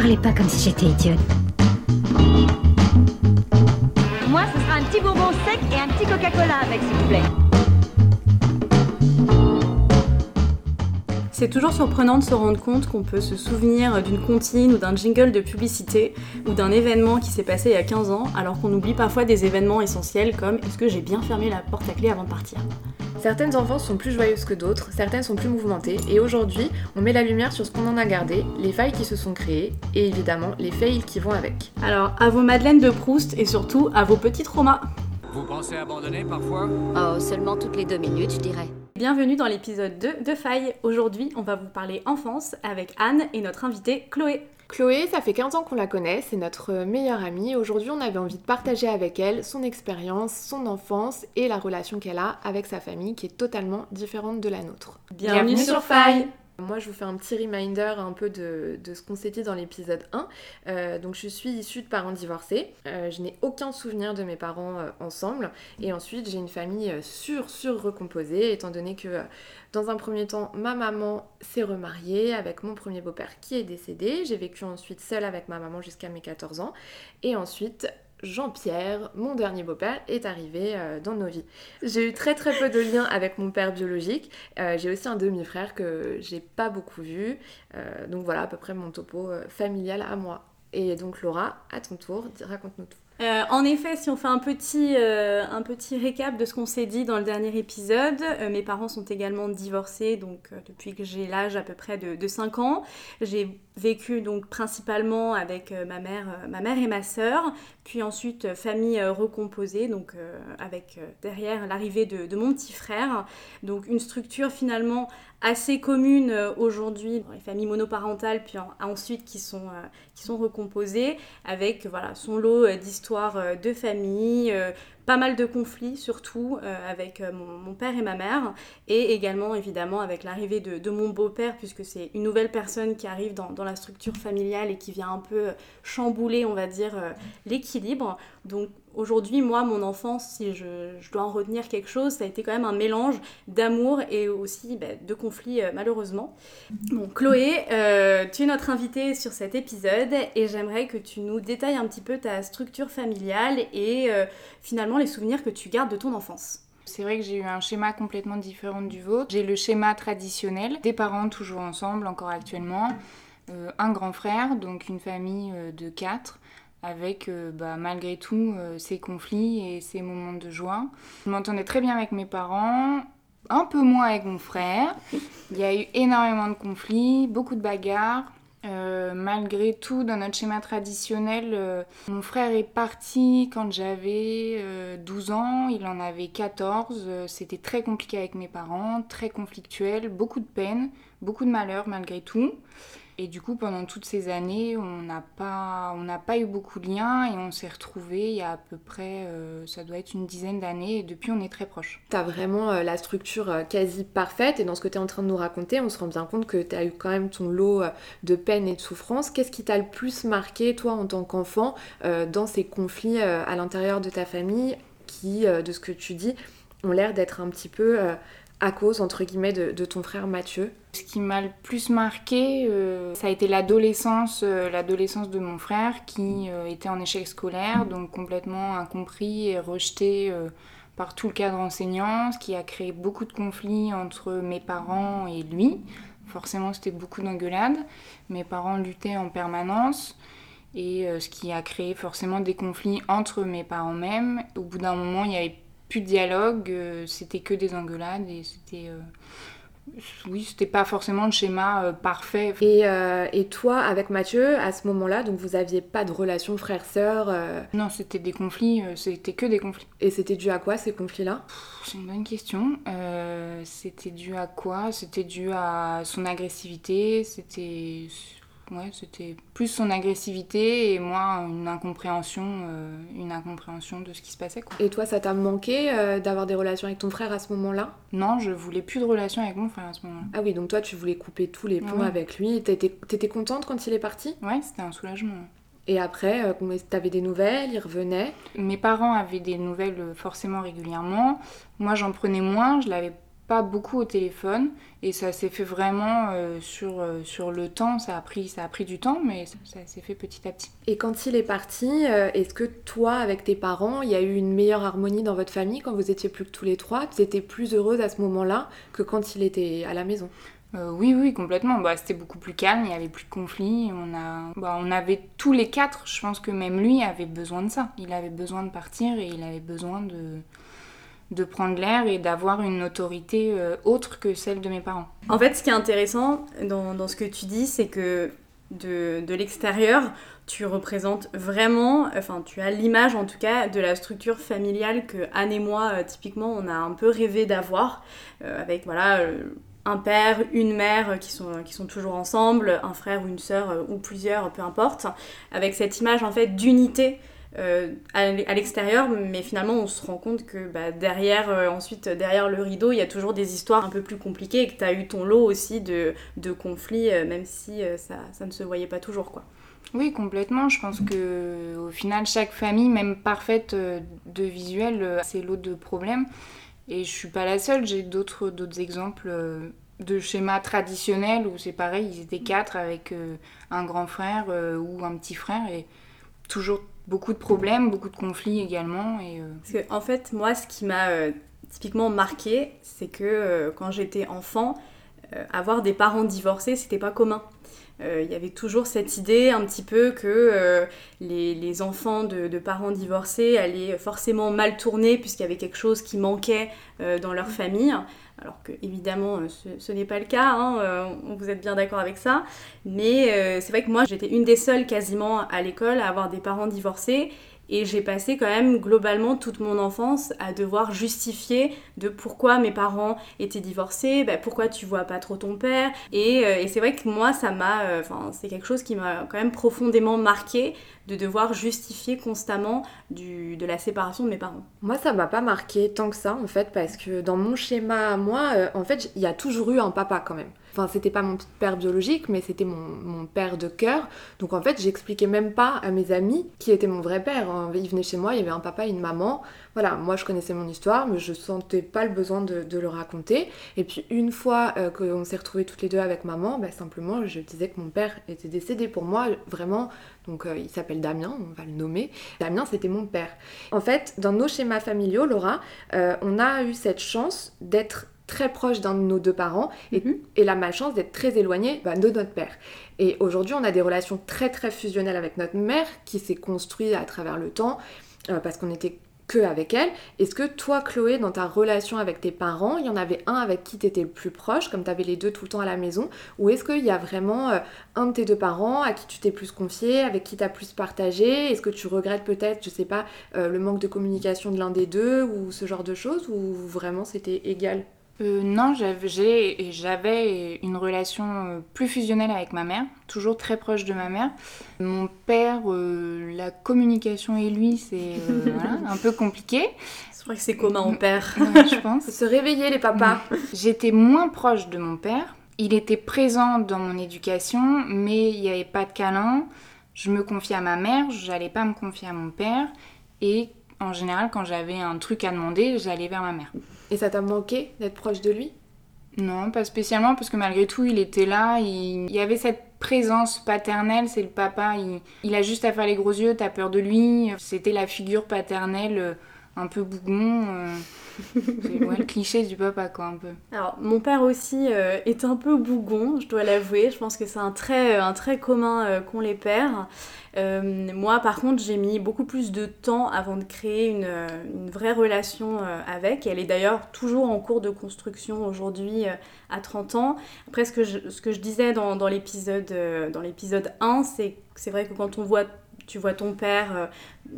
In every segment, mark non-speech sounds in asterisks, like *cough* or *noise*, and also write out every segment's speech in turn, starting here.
parlez pas comme si j'étais idiote. Moi, ce sera un petit bonbon sec et un petit Coca-Cola avec, s'il vous plaît. C'est toujours surprenant de se rendre compte qu'on peut se souvenir d'une comptine ou d'un jingle de publicité ou d'un événement qui s'est passé il y a 15 ans alors qu'on oublie parfois des événements essentiels comme est-ce que j'ai bien fermé la porte à clé avant de partir? Certaines enfances sont plus joyeuses que d'autres, certaines sont plus mouvementées, et aujourd'hui, on met la lumière sur ce qu'on en a gardé, les failles qui se sont créées, et évidemment les fails qui vont avec. Alors, à vos madeleines de Proust et surtout à vos petits traumas. Vous pensez abandonner parfois? Oh, seulement toutes les deux minutes, je dirais. Bienvenue dans l'épisode 2 de Failles. Aujourd'hui, on va vous parler enfance avec Anne et notre invitée Chloé. Chloé, ça fait 15 ans qu'on la connaît, c'est notre meilleure amie. Aujourd'hui, on avait envie de partager avec elle son expérience, son enfance et la relation qu'elle a avec sa famille qui est totalement différente de la nôtre. Bienvenue, sur Failles moi, je vous fais un petit reminder un peu de, ce qu'on s'est dit dans l'épisode 1. Euh, donc, je suis issue de parents divorcés. Euh, je n'ai aucun souvenir de mes parents euh, ensemble. Et ensuite, j'ai une famille sur, sur recomposée, étant donné que dans un premier temps, ma maman s'est remariée avec mon premier beau-père qui est décédé. J'ai vécu ensuite seule avec ma maman jusqu'à mes 14 ans. Et ensuite, Jean-Pierre, mon dernier beau-père, est arrivé euh, dans nos vies. J'ai eu très très peu de liens avec mon père biologique. Euh, j'ai aussi un demi-frère que j'ai pas beaucoup vu. Euh, donc voilà à peu près mon topo familial à moi. Et donc Laura, à ton tour, raconte-nous tout. En effet, si on fait un petit, un petit récap de ce qu'on s'est dit dans le dernier épisode, mes parents sont également divorcés donc depuis que j'ai l'âge à peu près de, de 5 ans. J'ai vécu donc principalement avec ma mère, ma mère et ma sœur, puis ensuite famille recomposée donc avec derrière l'arrivée de, mon petit frère. Donc une structure finalement assez commune aujourd'hui les familles monoparentales puis ensuite qui sont, qui sont recomposées avec voilà son lot d'histoires euh, de famille, euh, pas mal de conflits surtout euh, avec mon, père et ma mère et également évidemment avec l'arrivée de, mon beau-père puisque c'est une nouvelle personne qui arrive dans, dans, la structure familiale et qui vient un peu chambouler on va dire l'équilibre. Donc aujourd'hui, moi, mon enfance, si je, dois en retenir quelque chose, ça a été quand même un mélange d'amour et aussi bah, de conflits, euh, malheureusement. Chloé, euh, tu es notre invitée sur cet épisode et j'aimerais que tu nous détailles un petit peu ta structure familiale et euh, finalement les souvenirs que tu gardes de ton enfance. C'est vrai que j'ai eu un schéma complètement différent du vôtre. J'ai le schéma traditionnel, des parents toujours ensemble, encore actuellement, un grand frère, donc une famille de quatre, avec euh, bah, malgré tout euh, ces conflits et ces moments de joie. Je m'entendais très bien avec mes parents, un peu moins avec mon frère. *laughs* Il y a eu énormément de conflits, beaucoup de bagarres. Euh, malgré tout, dans notre schéma traditionnel, mon frère est parti quand j'avais 12 ans, il en avait 14. C'était très compliqué avec mes parents, très conflictuel, beaucoup de peine, beaucoup de malheur malgré tout. Et du coup, pendant toutes ces années, on n'a pas, pas eu beaucoup de liens et on s'est retrouvés il y a à peu près, euh, ça doit être une dizaine d'années et depuis on est très proches. Tu as vraiment euh, la structure euh, quasi parfaite et dans ce que tu es en train de nous raconter, on se rend bien compte que tu as eu quand même ton lot de peine et de souffrance. Qu'est-ce qui t'a le plus marqué, toi, en tant qu'enfant, dans ces conflits à l'intérieur de ta famille qui, de ce que tu dis, ont l'air d'être un petit peu à cause, entre guillemets, de, ton frère Mathieu? Ce qui m'a le plus marqué, euh, ça a été l'adolescence, euh, l'adolescence de mon frère qui euh, était en échec scolaire, donc complètement incompris et rejeté par tout le cadre enseignant, ce qui a créé beaucoup de conflits entre mes parents et lui. Forcément, c'était beaucoup d'engueulades. Mes parents luttaient en permanence et ce qui a créé forcément des conflits entre mes parents mêmes. Au bout d'un moment, il y avait plus de dialogue, c'était que des engueulades et c'était. Euh, oui, c'était pas forcément le schéma euh, parfait. Et, et, toi, avec Mathieu, à ce moment-là, donc vous aviez pas de relation frère-sœur Non, c'était des conflits, c'était que des conflits. Et c'était dû à quoi ces conflits-là? C'est une bonne question. c'était dû à quoi? C'était dû à son agressivité, c'était ouais, c'était plus son agressivité et moi une incompréhension, euh, une incompréhension de ce qui se passait. Quoi. Et toi, ça t'a manqué euh, d'avoir des relations avec ton frère à ce moment-là? Non, je voulais plus de relations avec mon frère à ce moment-là. Ah oui, donc toi, tu voulais couper tous les ponts avec lui. T'étais, t'étais contente quand il est parti? Ouais, c'était un soulagement. Et après, euh, t'avais des nouvelles, il revenait? Mes parents avaient des nouvelles forcément régulièrement. Moi, j'en prenais moins, je l'avais pas beaucoup au téléphone et ça s'est fait vraiment euh, sur, euh, sur le temps. Ça a, pris, ça a pris du temps, mais ça, ça s'est fait petit à petit. Et quand il est parti, euh, est-ce que toi, avec tes parents, il y a eu une meilleure harmonie dans votre famille quand vous étiez plus que tous les trois? Tu étais plus heureuse à ce moment-là que quand il était à la maison? Oui, oui, complètement. Bah, C'était beaucoup plus calme, il n'y avait plus de conflits. On, a... bah, on avait tous les quatre, je pense que même lui avait besoin de ça. Il avait besoin de partir et il avait besoin de, de prendre l'air et d'avoir une autorité euh, autre que celle de mes parents. En fait, ce qui est intéressant dans, ce que tu dis, c'est que de, de l'extérieur, tu représentes vraiment, enfin tu as l'image en tout cas de la structure familiale que Anne et moi, euh, typiquement, on a un peu rêvé d'avoir, euh, avec voilà un père, une mère qui sont, qui sont toujours ensemble, un frère ou une sœur ou plusieurs, peu importe, avec cette image en fait d'unité euh, à l'extérieur, mais finalement on se rend compte que bah, derrière, euh, ensuite derrière le rideau, il y a toujours des histoires un peu plus compliquées et que tu as eu ton lot aussi de, conflits, euh, même si ça, ne se voyait pas toujours quoi. Oui, complètement. Je pense que au final, chaque famille, même parfaite de visuel, ses lots de problèmes. Et je suis pas la seule. J'ai d'autres d'autres exemples de schémas traditionnels où c'est pareil, ils étaient quatre avec un grand frère ou un petit frère et toujours beaucoup de problèmes, beaucoup de conflits également. Et euh, en fait, moi, ce qui m'a euh, typiquement marqué, c'est que euh, quand j'étais enfant, avoir des parents divorcés, c'était pas commun. Il y avait toujours cette idée un petit peu que les, enfants de, parents divorcés allaient forcément mal tourner puisqu'il y avait quelque chose qui manquait dans leur famille. Alors que évidemment euh, ce, n'est pas le cas, hein, euh, vous êtes bien d'accord avec ça. Mais euh, c'est vrai que moi j'étais une des seules quasiment à l'école à avoir des parents divorcés et j'ai passé quand même globalement toute mon enfance à devoir justifier de pourquoi mes parents étaient divorcés, bah, pourquoi tu vois pas trop ton père. Et, c'est vrai que moi, ça m'a, enfin, c'est quelque chose qui m'a quand même profondément marqué de devoir justifier constamment du, de la séparation de mes parents. Moi, ça m'a pas marqué tant que ça, en fait, parce que dans mon schéma, moi, euh, en fait, il y a toujours eu un papa quand même. Enfin, c'était pas mon père biologique, mais c'était mon, mon père de cœur. Donc, en fait, j'expliquais même pas à mes amis qui était mon vrai père. hein. Ils venaient chez moi, il y avait un papa et une maman. Voilà, moi, je connaissais mon histoire, mais je sentais pas le besoin de, de le raconter. Et puis, une fois euh, qu'on s'est retrouvés toutes les deux avec maman, bah, simplement, je disais que mon père était décédé pour moi, vraiment. Donc, euh, il s'appelle Damien, on va le nommer. Damien, c'était mon père. En fait, dans nos schémas familiaux, Laura, euh, on a eu cette chance d'être très proche d'un de nos deux parents et, Mhm. et la malchance d'être très éloigné bah, de notre père. Et aujourd'hui, on a des relations très très fusionnelles avec notre mère qui s'est construite à travers le temps euh, parce qu'on était que avec elle. Est-ce que toi, Chloé, dans ta relation avec tes parents, il y en avait un avec qui tu étais le plus proche, comme tu les deux tout le temps à la maison, ou est-ce qu'il y a vraiment euh, un de tes deux parents à qui tu t'es plus confié, avec qui tu plus partagé? Est-ce que tu regrettes peut-être, je sais pas, euh, le manque de communication de l'un des deux, ou ce genre de choses, ou vraiment c'était égal? Euh, non, j'avais une relation euh, plus fusionnelle avec ma mère, toujours très proche de ma mère. Mon père, euh, la communication et lui, c'est euh, *laughs* voilà, un peu compliqué, C'est vrai que c'est commun en père. *laughs* ouais, je pense. Faut se réveiller les papas J'étais moins proche de mon père. Il était présent dans mon éducation, mais il n'y avait pas de câlin. Je me confiais à ma mère, j'allais pas me confier à mon père. Et en général, quand j'avais un truc à demander, j'allais vers ma mère. Et ça t'a manqué d'être proche de lui? Non, pas spécialement, parce que malgré tout, il était là. Il, y avait cette présence paternelle, c'est le papa. Il, il a juste à faire les gros yeux, t'as peur de lui. C'était la figure paternelle euh, un peu bougon. euh, le cliché du papa, quoi, un peu. Alors, mon père aussi euh, est un peu bougon, je dois l'avouer. Je pense que c'est un trait, un trait commun euh, qu'ont les pères. Euh, moi, par contre, j'ai mis beaucoup plus de temps avant de créer une, euh, une vraie relation euh, avec. Elle est d'ailleurs toujours en cours de construction aujourd'hui euh, à 30 ans. Après, ce que je, ce que je disais dans, euh, dans l'épisode 1, c'est c'est vrai que quand on voit tu vois ton père euh,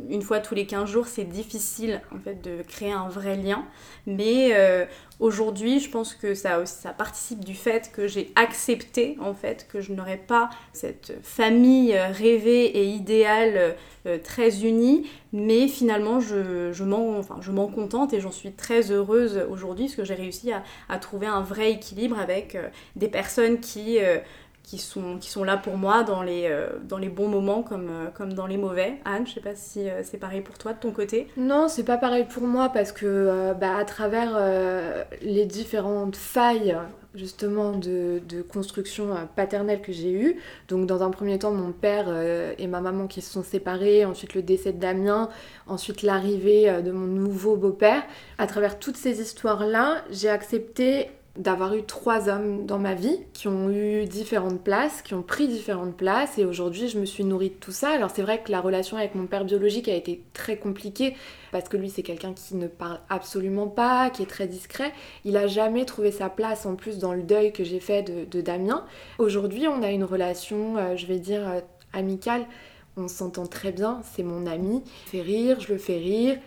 une fois tous les 15 jours, c'est difficile en fait de créer un vrai lien. Mais euh, aujourd'hui, je pense que ça, ça participe du fait que j'ai accepté en fait que je n'aurais pas cette famille euh, rêvée et idéale très unie, mais finalement je, m'en contente et j'en suis très heureuse aujourd'hui parce que j'ai réussi à, trouver un vrai équilibre avec des personnes qui, qui sont, qui sont là pour moi dans les, euh, dans les bons moments comme, euh, comme dans les mauvais. Anne, je sais pas si euh, c'est pareil pour toi de ton côté. Non, c'est pas pareil pour moi parce que bah, à travers les différentes failles justement de, de construction paternelle que j'ai eues, donc dans un premier temps mon père et ma maman qui se sont séparés, ensuite le décès de Damien, ensuite l'arrivée de mon nouveau beau-père, à travers toutes ces histoires-là, j'ai accepté d'avoir eu trois hommes dans ma vie qui ont eu différentes places, qui ont pris différentes places et aujourd'hui je me suis nourrie de tout ça. Alors c'est vrai que la relation avec mon père biologique a été très compliquée parce que lui c'est quelqu'un qui ne parle absolument pas, qui est très discret. Il a jamais trouvé sa place en plus dans le deuil que j'ai fait de, Damien. Aujourd'hui on a une relation, euh, je vais dire, euh, amicale. On s'entend très bien, c'est mon ami. Il fait rire, je le fais rire.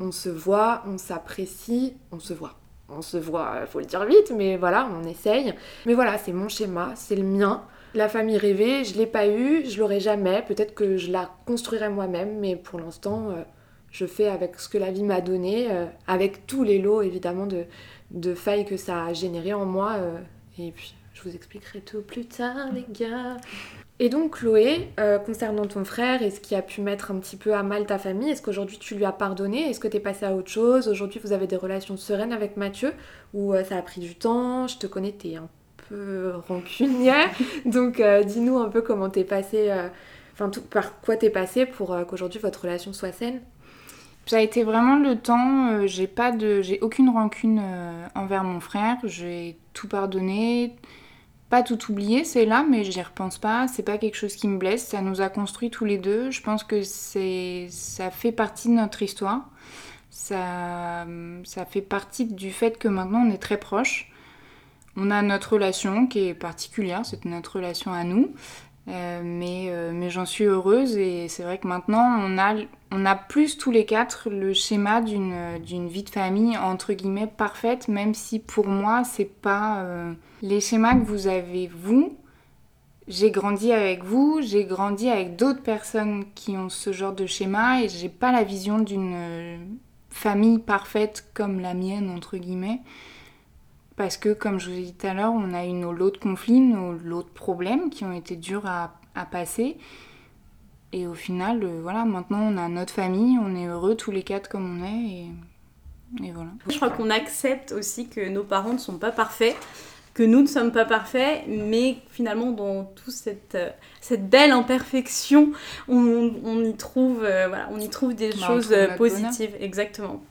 On se voit, on s'apprécie, on se voit on se voit, faut le dire vite, mais voilà, on essaye. Mais voilà, c'est mon schéma, c'est le mien. La famille rêvée, je l'ai pas eu, je l'aurai jamais. Peut-être que je la construirai moi-même, mais pour l'instant, euh, je fais avec ce que la vie m'a donné, euh, avec tous les lots évidemment de, de failles que ça a généré en moi. Euh, et puis, je vous expliquerai tout plus tard, les gars. Et donc Chloé, euh, concernant ton frère et ce qui a pu mettre un petit peu à mal ta famille, est-ce qu'aujourd'hui tu lui as pardonné? Est-ce que tu es passé à autre chose? Aujourd'hui vous avez des relations sereines avec Mathieu Ou euh, ça a pris du temps? Je te connais, t'es un peu rancunière. *laughs* donc euh, dis-nous un peu comment t'es passé, enfin par quoi t'es passé pour qu'aujourd'hui votre relation soit saine. Ça a été vraiment le temps, j'ai pas de j'ai aucune rancune envers mon frère, j'ai tout pardonné pas tout oublié, c'est là, mais j'y repense pas. C'est pas quelque chose qui me blesse. Ça nous a construit tous les deux. Je pense que c'est, ça fait partie de notre histoire. Ça, ça fait partie du fait que maintenant on est très proches. On a notre relation qui est particulière, c'est notre relation à nous. Euh, mais, euh, mais j'en suis heureuse et c'est vrai que maintenant on a, on a plus tous les quatre le schéma d'une, vie de famille entre guillemets parfaite, même si pour moi c'est pas euh, les schémas que vous avez vous. J'ai grandi avec vous, j'ai grandi avec d'autres personnes qui ont ce genre de schéma et j'ai pas la vision d'une famille parfaite comme la mienne entre guillemets. Parce que, comme je vous ai dit tout à l'heure, on a eu nos lots de conflits, nos lots de problèmes qui ont été durs à, passer. Et au final, euh, voilà, maintenant on a notre famille, on est heureux tous les quatre comme on est. Et, voilà. Je crois qu'on accepte aussi que nos parents ne sont pas parfaits, que nous ne sommes pas parfaits, mais finalement dans toute cette, euh, cette belle imperfection, on, y trouve, euh, voilà, on y trouve des bah, choses positives. Exactement.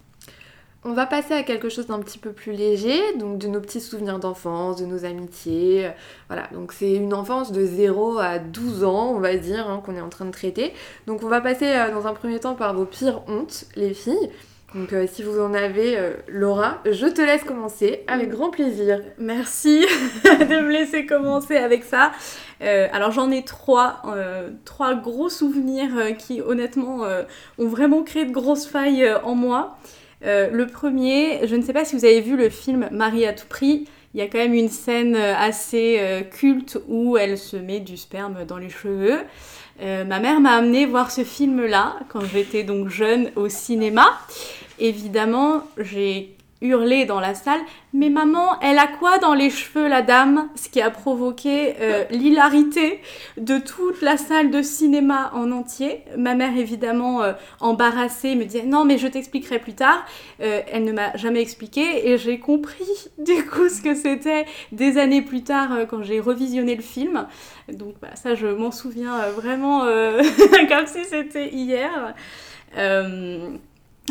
On va passer à quelque chose d'un petit peu plus léger, donc de nos petits souvenirs d'enfance, de nos amitiés. Voilà, donc c'est une enfance de 0 à 12 ans, on va dire, hein, qu'on est en train de traiter. Donc on va passer euh, dans un premier temps par vos pires hontes, les filles. Donc euh, si vous en avez, euh, Laura, je te laisse commencer avec grand plaisir. Merci *laughs* de me laisser commencer avec ça. alors j'en ai trois, trois gros souvenirs qui honnêtement ont vraiment créé de grosses failles en moi. Euh, le premier, je ne sais pas si vous avez vu le film Marie à tout prix. Il y a quand même une scène euh, assez euh, culte où elle se met du sperme dans les cheveux. ma mère m'a amené voir ce film-là quand j'étais donc jeune au cinéma. Évidemment, j'ai hurlé dans la salle Mais maman, elle a quoi dans les cheveux, la dame? Ce qui a provoqué euh, l'hilarité de toute la salle de cinéma en entier. Ma mère, évidemment, euh, embarrassée, me disait Non, mais je t'expliquerai plus tard. Euh, elle ne m'a jamais expliqué et j'ai compris *laughs* du coup ce que c'était des années plus tard quand j'ai revisionné le film. Donc, bah, ça, je m'en souviens vraiment *laughs* comme si c'était hier.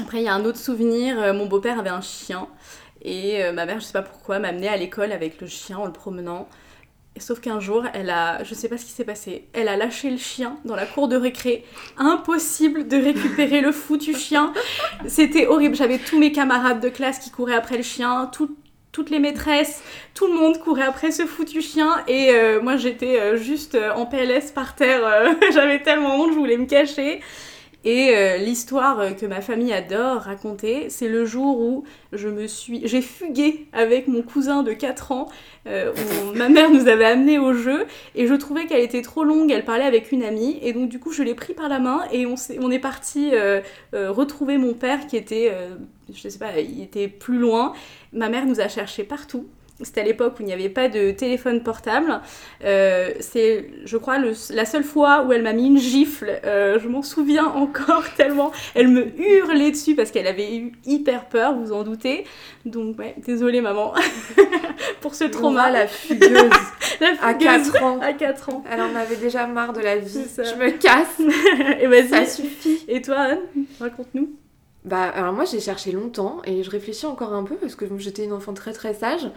Après, il y a un autre souvenir. Euh, mon beau-père avait un chien. Et euh, ma mère, je sais pas pourquoi, m'a amené à l'école avec le chien en le promenant. sauf qu'un jour, elle a, je sais pas ce qui s'est passé, elle a lâché le chien dans la cour de récré. Impossible de récupérer le foutu chien. C'était horrible. J'avais tous mes camarades de classe qui couraient après le chien, toutes les maîtresses, tout le monde courait après ce foutu chien. Et euh, moi, j'étais juste en PLS par terre. *laughs* J'avais tellement honte, je voulais me cacher. Et euh, l'histoire euh, que ma famille adore raconter, c'est le jour où je me suis, j'ai fugué avec mon cousin de 4 ans, euh, où *laughs* ma mère nous avait amené au jeu, et je trouvais qu'elle était trop longue, elle parlait avec une amie, et donc du coup je l'ai pris par la main, et on, est, on est parti retrouver mon père qui était, je sais pas, il était plus loin. Ma mère nous a cherché partout. C'était à l'époque où il n'y avait pas de téléphone portable. Euh, c'est, je crois, le- la seule fois où elle m'a mis une gifle. Euh, je m'en souviens encore *laughs* tellement. Elle me hurlait dessus parce qu'elle avait eu hyper peur, vous en doutez. Donc, ouais, désolée maman *laughs* pour ce trauma. La fugueuse *laughs* La à fugueuse 4 ans. à 4 ans. Elle en avait déjà marre de la vie. Je me casse. Et vas-y. Ça suffit. Et toi, Anne, raconte-nous. Bah, alors moi j'ai cherché longtemps et je réfléchis encore un peu parce que j'étais une enfant très très sage.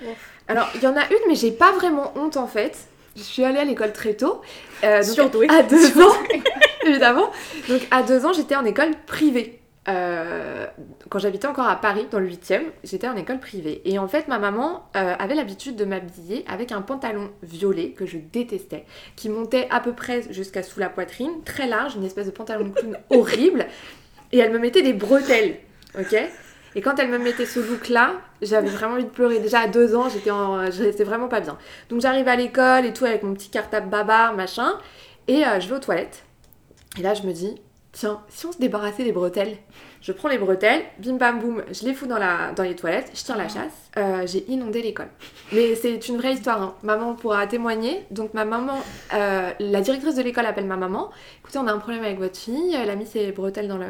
Alors il y en a une, mais j'ai pas vraiment honte en fait. Je suis allée à l'école très tôt. Euh, donc, Surdouée. À deux ans, *laughs* évidemment. Donc à deux ans, j'étais en école privée. Euh, quand j'habitais encore à Paris, dans le 8e, j'étais en école privée. Et en fait, ma maman euh, avait l'habitude de m'habiller avec un pantalon violet que je détestais, qui montait à peu près jusqu'à sous la poitrine, très large, une espèce de pantalon de clown *laughs* horrible. Et elle me mettait des bretelles, ok? Et quand elle me mettait ce look-là, j'avais vraiment envie de pleurer. Déjà à deux ans, j'étais en... je restais vraiment pas bien. Donc j'arrive à l'école et tout avec mon petit cartable babar, machin. Et euh, je vais aux toilettes. Et là, je me dis, tiens, si on se débarrassait des bretelles Je prends les bretelles, bim bam boum, je les fous dans, la, dans les toilettes, je tire la chasse. Euh, J'ai inondé l'école. Mais c'est une vraie histoire, hein. maman pourra témoigner. Donc ma maman, euh, la directrice de l'école appelle ma maman. Écoutez, on a un problème avec votre fille, elle a mis ses bretelles dans le...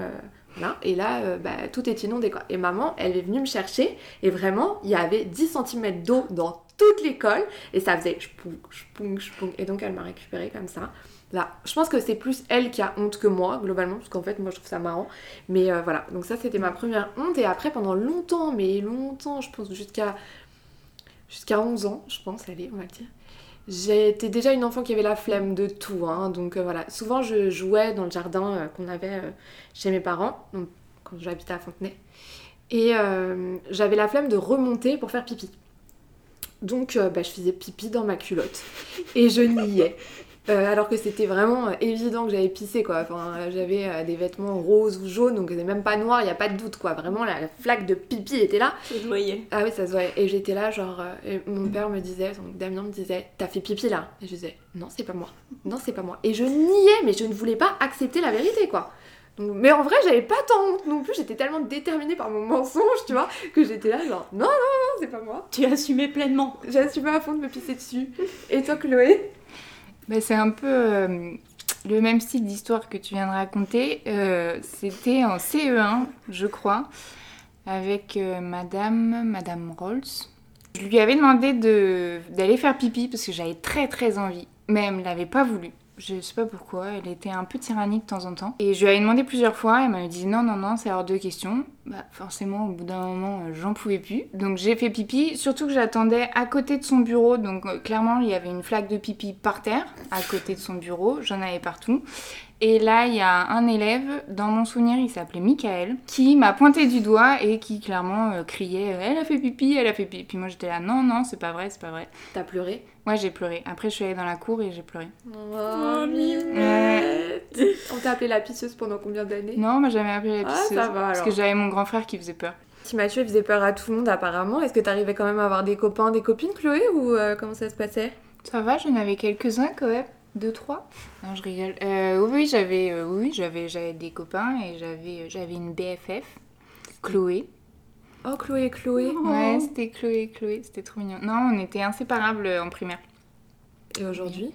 Voilà. Et là, euh, bah, tout est inondé quoi. Et maman, elle est venue me chercher et vraiment, il y avait 10 cm d'eau dans toute l'école et ça faisait chpoung, chpoung, chpoung. Et donc elle m'a récupérée comme ça. Là, je pense que c'est plus elle qui a honte que moi, globalement, parce qu'en fait, moi, je trouve ça marrant. Mais euh, voilà, donc ça, c'était ma première honte. Et après, pendant longtemps, mais longtemps, je pense jusqu'à jusqu'à 11 ans, je pense, allez, on va le dire. J'étais déjà une enfant qui avait la flemme de tout, hein, donc euh, voilà. Souvent, je jouais dans le jardin euh, qu'on avait chez mes parents, quand j'habitais à Fontenay. Et j'avais la flemme de remonter pour faire pipi. Donc, bah, je faisais pipi dans ma culotte. Et je niais. Euh, alors que c'était vraiment euh, évident que j'avais pissé quoi. Enfin, euh, j'avais euh, des vêtements roses ou jaunes, donc même pas noir, il y a pas de doute quoi. Vraiment, la, la flaque de pipi était là. Je voyais. Ah oui, ça se voyait. Et j'étais là, genre, euh, mon père me disait, donc Damien me disait, t'as fait pipi là? Et je disais, non, c'est pas moi. Non, c'est pas moi. Et je niais, mais je ne voulais pas accepter la vérité quoi. Donc, mais en vrai, j'avais pas tant honte non plus, j'étais tellement déterminée par mon mensonge, tu vois, que j'étais là, genre, non, non, non, c'est pas moi. Tu assumais pleinement. J'ai assumé à fond de me pisser dessus. Et toi, Chloé? Bah, c'est un peu euh, le même style d'histoire que tu viens de raconter. Euh, C'était en CE1, je crois, avec euh, Madame, Madame Rolls. Je lui avais demandé de- d'aller faire pipi parce que j'avais très très envie, mais elle me l'avait pas voulu. Je sais pas pourquoi, elle était un peu tyrannique de temps en temps. Et je lui avais demandé plusieurs fois, elle m'avait dit non, non, non, c'est hors de question. Bah forcément, au bout d'un moment, euh, j'en pouvais plus. Donc j'ai fait pipi, surtout que j'attendais à côté de son bureau. Donc euh, clairement, il y avait une flaque de pipi par terre, à côté de son bureau. J'en avais partout. Et là, il y a un élève, dans mon souvenir, il s'appelait Michael, qui m'a pointé du doigt et qui clairement euh, criait Elle a fait pipi, elle a fait pipi. Puis moi j'étais là Non, non, c'est pas vrai, c'est pas vrai. T'as pleuré? Ouais, j'ai pleuré. Après, je suis allée dans la cour et j'ai pleuré. Oh, mimette. On t'a appelé la pisseuse pendant combien d'années? Non, moi j'avais appelé la Ah, pisseuse. ça va, Parce alors. que j'avais mon grand frère qui faisait peur. Petit Mathieu faisait peur à tout le monde apparemment. Est-ce que t'arrivais quand même à avoir des copains, des copines, Chloé, ou euh, comment ça se passait? Ça va, j'en avais quelques-uns quand même. Deux, trois Non, je rigole. Euh, oui, j'avais euh, oui, j'avais, j'avais des copains et j'avais, j'avais une BFF, Chloé. Oh, Chloé, Chloé. Ouais, c'était Chloé, Chloé, c'était trop mignon. Non, on était inséparables en primaire. Et aujourd'hui?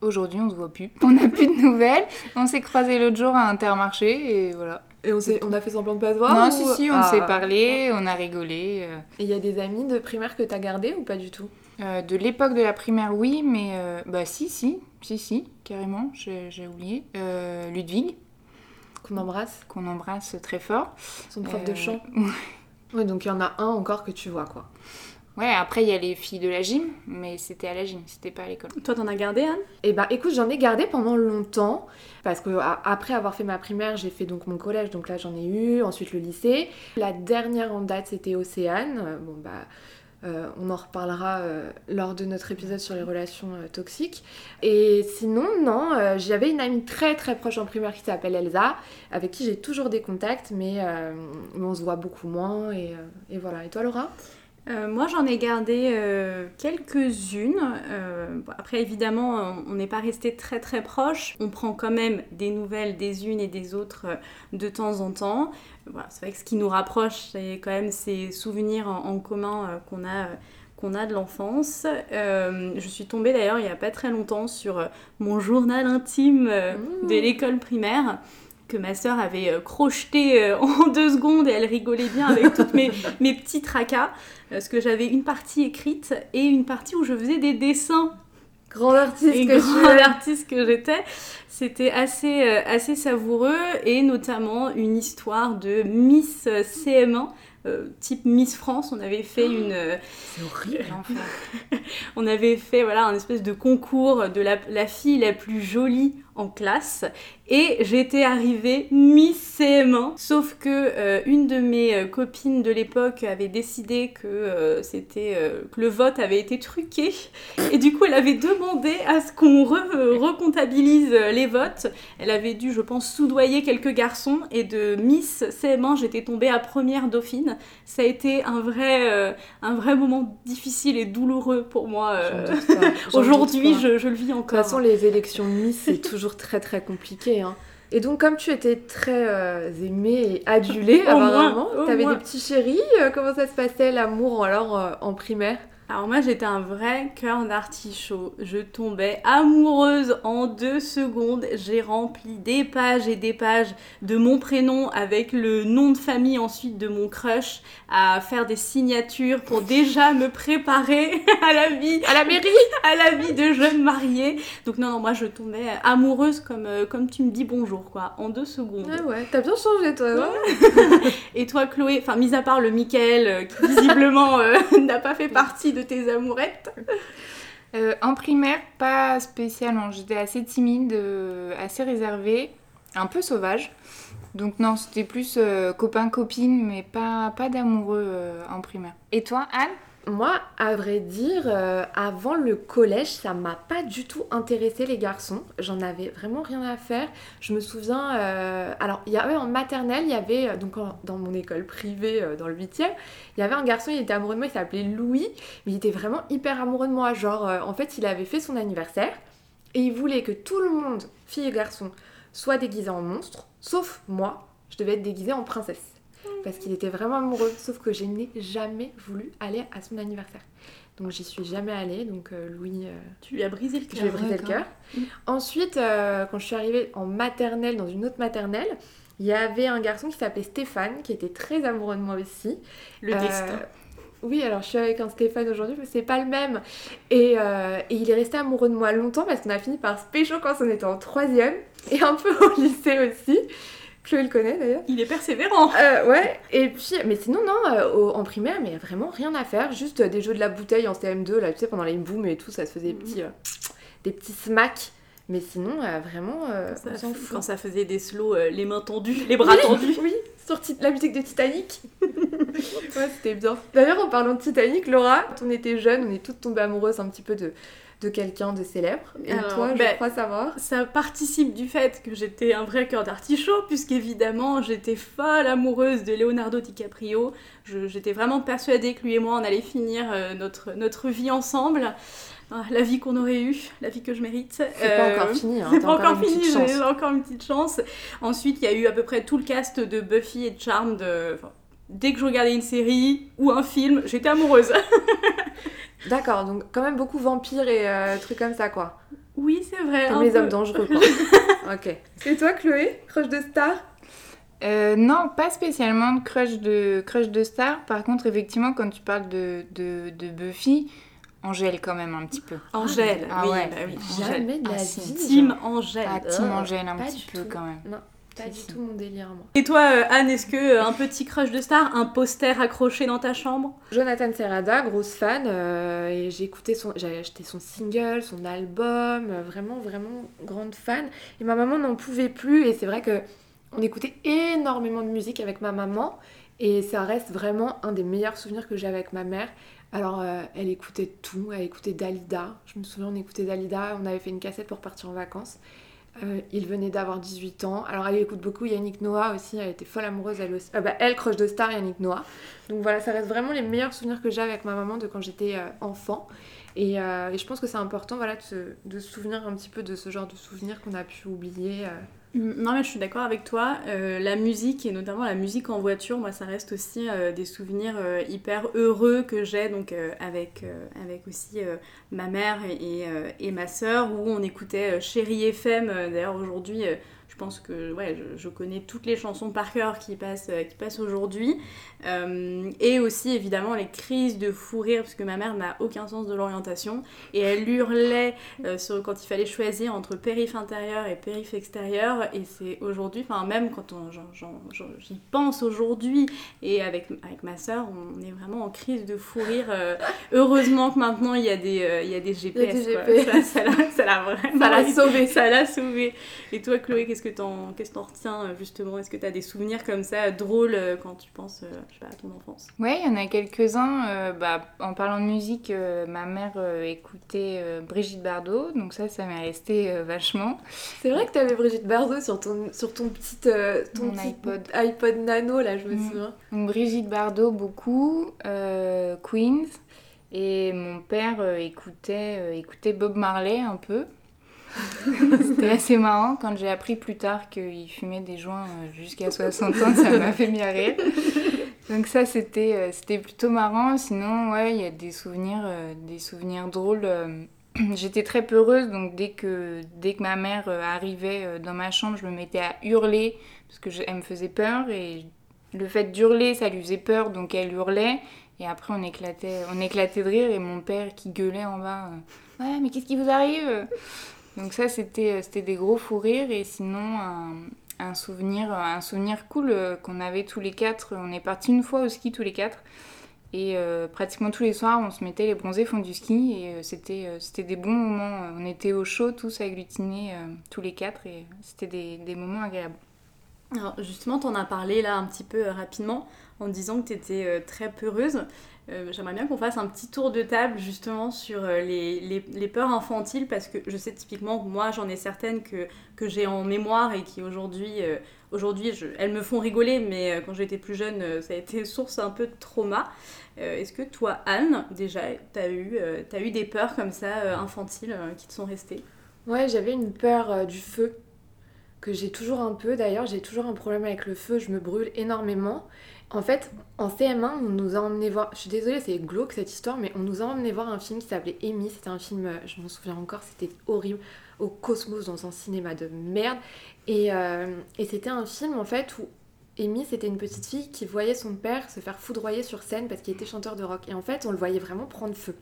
Aujourd'hui, on se voit plus. *laughs* On n'a plus de nouvelles. On s'est croisés l'autre jour à Intermarché et voilà. Et on, on a fait semblant de pas se voir non, ou- si, si, on Ah. s'est parlé, on a rigolé. euh. Et il y a des amis de primaire que t'as gardé ou pas du tout? Euh, de l'époque de la primaire, oui, mais euh, bah si, si, si, si, carrément, j'ai oublié. Ludwig, Qu'on embrasse qu'on embrasse très fort. Son prof de chant *laughs* Oui, donc il y en a un encore que tu vois, quoi. Ouais, après il y a les filles de la gym, mais c'était à la gym, c'était pas à l'école. Toi, t'en as gardé, Anne? Et bah écoute, j'en ai gardé pendant longtemps parce que a- après avoir fait ma primaire, j'ai fait donc mon collège, donc là j'en ai eu, ensuite le lycée. La dernière en date, c'était Océane. Euh, Bon bah euh, on en reparlera euh, lors de notre épisode sur les relations euh, toxiques. Et sinon, non, euh, j'avais une amie très très proche en primaire qui s'appelle Elsa, avec qui j'ai toujours des contacts, mais, euh, mais on se voit beaucoup moins. Et, euh, et voilà. Et toi, Laura? Euh, moi, j'en ai gardé euh, quelques-unes. Euh, bon, après, évidemment, on- n'est pas resté très très proches. On prend quand même des nouvelles des unes et des autres de temps en temps. Voilà, c'est vrai que ce qui nous rapproche, c'est quand même ces souvenirs en, en commun qu'on a, qu'on a de l'enfance. Euh, je suis tombée d'ailleurs il n'y a pas très longtemps sur mon journal intime euh, Mmh. de l'école primaire que ma sœur avait euh, crocheté euh, *laughs* en deux secondes et elle rigolait bien avec toutes mes, *laughs* mes petits tracas. Parce que j'avais une partie écrite et une partie où je faisais des dessins Grande artiste et que suis. artiste que j'étais. C'était assez, euh, assez savoureux et notamment une histoire de Miss CM1. euh, type Miss France, on avait fait une, euh, C'est horrible. *laughs* On avait fait voilà un espèce de concours de la, la fille la plus jolie en classe. Et j'étais arrivée Miss CM1 sauf que euh, une de mes euh, copines de l'époque avait décidé que euh, c'était euh, que le vote avait été truqué. Et du coup elle avait demandé à ce qu'on re- recomptabilise les votes. Elle avait dû je pense soudoyer quelques garçons. Et de Miss CM1 j'étais tombée à première dauphine. Ça a été un vrai un vrai moment difficile et douloureux pour moi Aujourd'hui, je, je le vis De toute encore. façon, les élections Miss, c'est toujours très très compliqué. hein. Et donc, comme tu étais très euh, aimée et adulée, *laughs* apparemment, t'avais des petits chéris. euh, comment ça se passait l'amour alors euh, en primaire? Alors moi, j'étais un vrai cœur d'artichaut. Je tombais amoureuse en deux secondes. J'ai rempli des pages et des pages de mon prénom avec le nom de famille ensuite de mon crush à faire des signatures pour déjà me préparer *laughs* à la vie, À la mairie à la vie de jeune mariée. Donc non, non, moi je tombais amoureuse comme, euh, comme tu me dis bonjour quoi, en deux secondes. Ah ouais, t'as bien changé toi. ouais. *laughs* Et toi, Chloé, enfin, mis à part le Michael, euh, qui visiblement euh, *laughs* n'a pas fait partie de tes amourettes. *laughs* Euh, en primaire, pas spécialement. J'étais assez timide, euh, assez réservée, un peu sauvage. Donc non, c'était plus euh, copain-copine, mais pas, pas d'amoureux euh, en primaire. Et toi, Anne? Moi, à vrai dire, euh, avant le collège, ça m'a pas du tout intéressé les garçons. J'en avais vraiment rien à faire. Je me souviens, euh, alors il y avait en maternelle, il y avait euh, donc dans mon école privée dans le 8e, il y avait un garçon, il était amoureux de moi, il s'appelait Louis, mais il était vraiment hyper amoureux de moi. Genre, en fait, il avait fait son anniversaire et il voulait que tout le monde, filles et garçons, soit déguisé en monstre, sauf moi, je devais être déguisée en princesse parce qu'il était vraiment amoureux. Sauf que je n'ai jamais voulu aller à son anniversaire. Donc j'y suis jamais allée. Donc euh, Louis, euh, Tu lui as brisé le je lui ai cœur. brisé le cœur. Ensuite, euh, quand je suis arrivée en maternelle, dans une autre maternelle, il y avait un garçon qui s'appelait Stéphane, qui était très amoureux de moi aussi. Le Euh, destin. Oui, alors je suis avec un Stéphane aujourd'hui, mais c'est pas le même. Et, euh, et il est resté amoureux de moi longtemps parce qu'on a fini par se pécho quand on était en troisième et un peu au lycée aussi. Chloé le connaît d'ailleurs. Il est persévérant. Euh, ouais, et puis, mais sinon, non, euh, au- en primaire, mais vraiment rien à faire, juste euh, des jeux de la bouteille en CM2, là, tu sais, pendant les booms et tout, ça se faisait des petits, euh, des petits smacks. Mais sinon, vraiment, Ça, on s'en fout. quand ça faisait des slows, les mains tendues, les bras tendus. Oui, sur la musique de Titanic. *laughs* ouais, c'était bien. D'ailleurs, en parlant de Titanic, Laura, quand on était jeunes, on est toutes tombées amoureuses un petit peu de, de quelqu'un de célèbre. Et Alors, toi, je ben, crois savoir. Ça participe du fait que j'étais un vrai cœur d'artichaut, puisqu'évidemment j'étais folle amoureuse de Leonardo DiCaprio. J'étais vraiment persuadée que lui et moi on allait finir euh, notre, notre vie ensemble. Ah, la vie qu'on aurait eue, la vie que je mérite. C'est pas Euh, encore fini, hein, C'est pas encore fini, j'ai encore une petite chance. Ensuite, il y a eu à peu près tout le cast de Buffy et de Charmed. de- enfin, dès que je regardais une série ou un film, j'étais amoureuse. *laughs* D'accord, donc quand même beaucoup vampires et euh, trucs comme ça, quoi. oui, c'est vrai. Comme les peu. hommes dangereux, quoi. *laughs* ok. Et toi, Chloé, crush de star? Euh, non, pas spécialement de crush de, crush de star. Par contre, effectivement, quand tu parles de, de, de Buffy, Angèle quand même un petit peu. Angèle, Ah oui, ouais. bah oui, Angèle. Jamais de la Ah, vie. Team. Angèle. Ah, Team euh, Angèle un pas petit peu tout. quand même. Non, pas du tout mon délire, moi. Et toi, euh, Anne, est-ce que euh, un petit crush de star, un poster accroché dans ta chambre? Jonathan Serrada, grosse fan, euh, et j'ai écouté son, j'ai acheté son single, son album, euh, vraiment vraiment grande fan. Et ma maman n'en pouvait plus, et c'est vrai que on écoutait énormément de musique avec ma maman, et ça reste vraiment un des meilleurs souvenirs que j'ai avec ma mère. Alors euh, elle écoutait tout, elle écoutait Dalida. Je me souviens, on écoutait Dalida, on avait fait une cassette pour partir en vacances. Euh, il venait d'avoir 18 ans. Alors elle écoute beaucoup Yannick Noah aussi, elle était folle amoureuse elle aussi. Euh, bah, elle, crush de star, Yannick Noah. Donc voilà, ça reste vraiment les meilleurs souvenirs que j'ai avec ma maman de quand j'étais euh, enfant. Et, je pense que c'est important voilà, de, de se souvenir un petit peu de ce genre de souvenirs qu'on a pu oublier. Mm, Non mais je suis d'accord avec toi. Euh, la musique et notamment la musique en voiture, moi ça reste aussi euh, des souvenirs euh, hyper heureux que j'ai donc avec avec aussi ma mère et, et, ma sœur où on écoutait Chérie FM. D'ailleurs aujourd'hui, je pense que ouais, je, je connais toutes les chansons par cœur qui passent euh, qui passent aujourd'hui. Euh, et aussi évidemment les crises de fou rire parce que ma mère n'a aucun sens de l'orientation et elle hurlait euh, sur, quand il fallait choisir entre périph intérieur et périph extérieur et c'est aujourd'hui, enfin même quand on, j'y pense aujourd'hui et avec, avec ma soeur on est vraiment en crise de fou rire. euh, heureusement que maintenant il y a des, il y a des GPS. des quoi. GPS. Ça, ça l'a- ça l'a vraiment Ça l'a sauvé. Ça l'a sauvé. Et toi Chloé, qu'est-ce que t'en qu'est-ce que t'en retiens euh, justement? Est-ce que t'as des souvenirs comme ça drôles euh, quand tu penses euh, je sais pas, à ton enfance? Ouais, il y en a quelques-uns. euh, bah, en parlant de musique, euh, ma mère euh, écoutait euh, Brigitte Bardot, donc ça, ça m'est resté euh, vachement. C'est vrai que tu avais Brigitte Bardot sur ton, sur ton petit, euh, ton petit iPod. iPod Nano, là, je me Mm. souviens. Donc Brigitte Bardot beaucoup, euh, Queens, et mon père euh, écoutait, euh, écoutait Bob Marley un peu. *laughs* C'était assez marrant quand j'ai appris plus tard qu'il fumait des joints euh, jusqu'à 60 ans, ça m'a fait bien rire. Donc ça c'était euh, c'était plutôt marrant. Sinon ouais il y a des souvenirs euh, des souvenirs drôles. *clears throat* J'étais très peureuse donc dès que dès que ma mère arrivait dans ma chambre je me mettais à hurler parce que elle me faisait peur et le fait d'hurler ça lui faisait peur donc elle hurlait et après on éclatait on éclatait de rire et mon père qui gueulait en bas ouais mais qu'est-ce qui vous arrive? Donc ça c'était c'était des gros fous rires et sinon un, un souvenir un souvenir cool euh, qu'on avait tous les quatre. On est partis une fois au ski tous les quatre. Et euh, pratiquement tous les soirs on se mettait les bronzés fond du ski et euh, c'était euh, c'était des bons moments. On était au chaud tous agglutinés euh, tous les quatre et c'était des, des moments agréables. Alors justement, t'en as parlé là un petit peu euh, rapidement en disant que t'étais euh, très peureuse. Euh, J'aimerais bien qu'on fasse un petit tour de table justement sur euh, les, les- peurs infantiles parce que je sais typiquement que moi j'en ai certaines que, que j'ai en mémoire et qui aujourd'hui, euh, elles me font rigoler mais quand j'étais plus jeune ça a été *laughs* source un peu de trauma. Est-ce que toi Anne déjà t'as eu, t'as eu des peurs comme ça infantiles qui te sont restées? Ouais, j'avais une peur du feu, que j'ai toujours un peu. D'ailleurs, j'ai toujours un problème avec le feu, je me brûle énormément. En fait, en CM1, on nous a emmené voir. Je suis désolée, c'est glauque cette histoire, mais on nous a emmené voir un film qui s'appelait Amy. C'était un film, euh, je m'en souviens encore, c'était horrible, au Cosmos, dans un cinéma de merde. Et, euh, et c'était un film en fait où Amy, c'était une petite fille qui voyait son père se faire foudroyer sur scène parce qu'il était chanteur de rock. Et en fait, on le voyait vraiment prendre feu.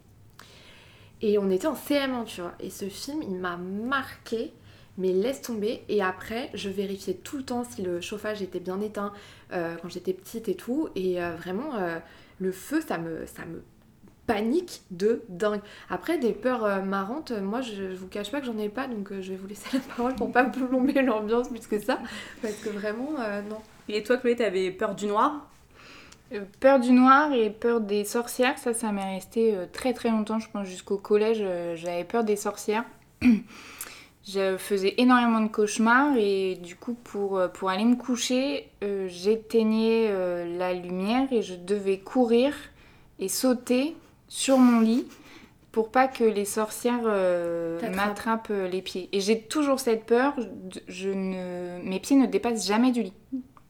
Et on était en CM1, tu vois. Et ce film, il m'a marqué, mais laisse tomber. Et après, je vérifiais tout le temps si le chauffage était bien éteint euh, quand j'étais petite et tout. Et euh, vraiment, euh, le feu, ça me, ça me panique de dingue. Après, des peurs euh, marrantes, moi, je, je vous cache pas que j'en ai pas, donc euh, je vais vous laisser la parole pour pas plomber l'ambiance plus que ça. Parce que vraiment, euh, non. Et toi Chloé, t'avais peur du noir? Peur du noir et peur des sorcières, ça, ça m'est resté très très longtemps. Je pense jusqu'au collège, j'avais peur des sorcières. *clears throat* je faisais énormément de cauchemars et du coup, pour, euh, pour aller me coucher, euh, j'éteignais euh, la lumière et je devais courir et sauter sur mon lit pour pas que les sorcières euh, m'attrapent les pieds. Et j'ai toujours cette peur, je, je ne, mes pieds ne dépassent jamais du lit.